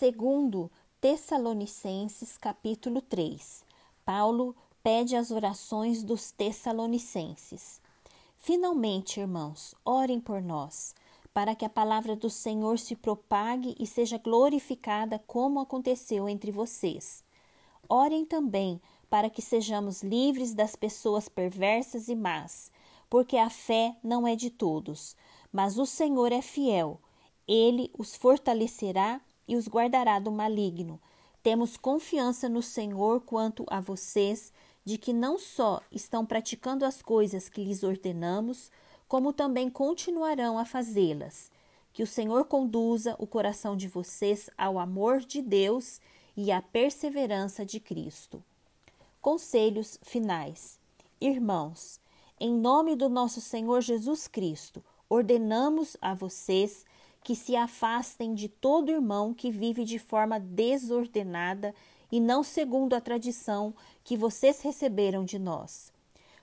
Segundo Tessalonicenses capítulo 3. Paulo pede as orações dos Tessalonicenses. Finalmente, irmãos, orem por nós, para que a palavra do Senhor se propague e seja glorificada como aconteceu entre vocês. Orem também para que sejamos livres das pessoas perversas e más, porque a fé não é de todos, mas o Senhor é fiel. Ele os fortalecerá e os guardará do maligno. Temos confiança no Senhor quanto a vocês de que não só estão praticando as coisas que lhes ordenamos, como também continuarão a fazê-las. Que o Senhor conduza o coração de vocês ao amor de Deus e à perseverança de Cristo. Conselhos finais. Irmãos, em nome do nosso Senhor Jesus Cristo, ordenamos a vocês que se afastem de todo irmão que vive de forma desordenada e não segundo a tradição que vocês receberam de nós.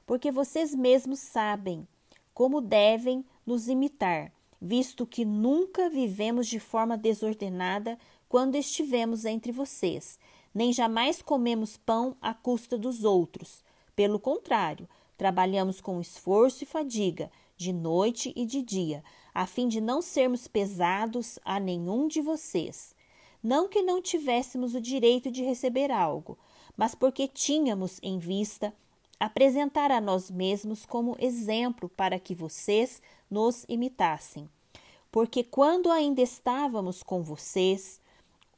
Porque vocês mesmos sabem como devem nos imitar, visto que nunca vivemos de forma desordenada quando estivemos entre vocês, nem jamais comemos pão à custa dos outros. Pelo contrário, trabalhamos com esforço e fadiga, de noite e de dia, a fim de não sermos pesados a nenhum de vocês. Não que não tivéssemos o direito de receber algo, mas porque tínhamos em vista apresentar a nós mesmos como exemplo para que vocês nos imitassem. Porque quando ainda estávamos com vocês,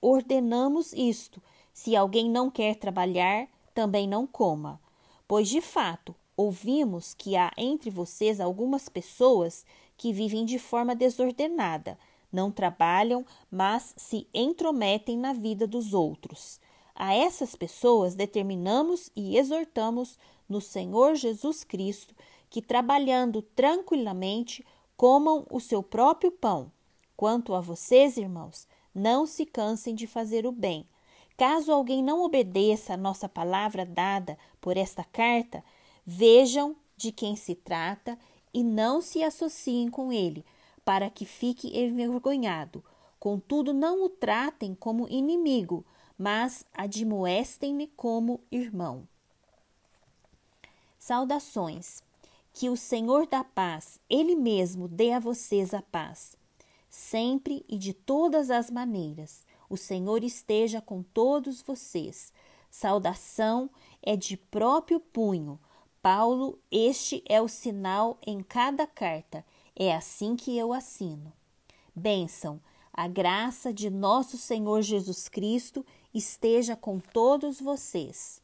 ordenamos isto: se alguém não quer trabalhar, também não coma. Pois de fato, ouvimos que há entre vocês algumas pessoas que vivem de forma desordenada, não trabalham, mas se intrometem na vida dos outros. A essas pessoas determinamos e exortamos no Senhor Jesus Cristo que, trabalhando tranquilamente, comam o seu próprio pão. Quanto a vocês, irmãos, não se cansem de fazer o bem. Caso alguém não obedeça a nossa palavra dada por esta carta, vejam de quem se trata e não se associem com ele, para que fique envergonhado. Contudo, não o tratem como inimigo, mas admoestem-me como irmão. Saudações. Que o Senhor da paz, Ele mesmo, dê a vocês a paz. Sempre e de todas as maneiras, o Senhor esteja com todos vocês. Saudação é de próprio punho. Paulo, este é o sinal em cada carta. É assim que eu assino. Bênção, a graça de nosso Senhor Jesus Cristo esteja com todos vocês.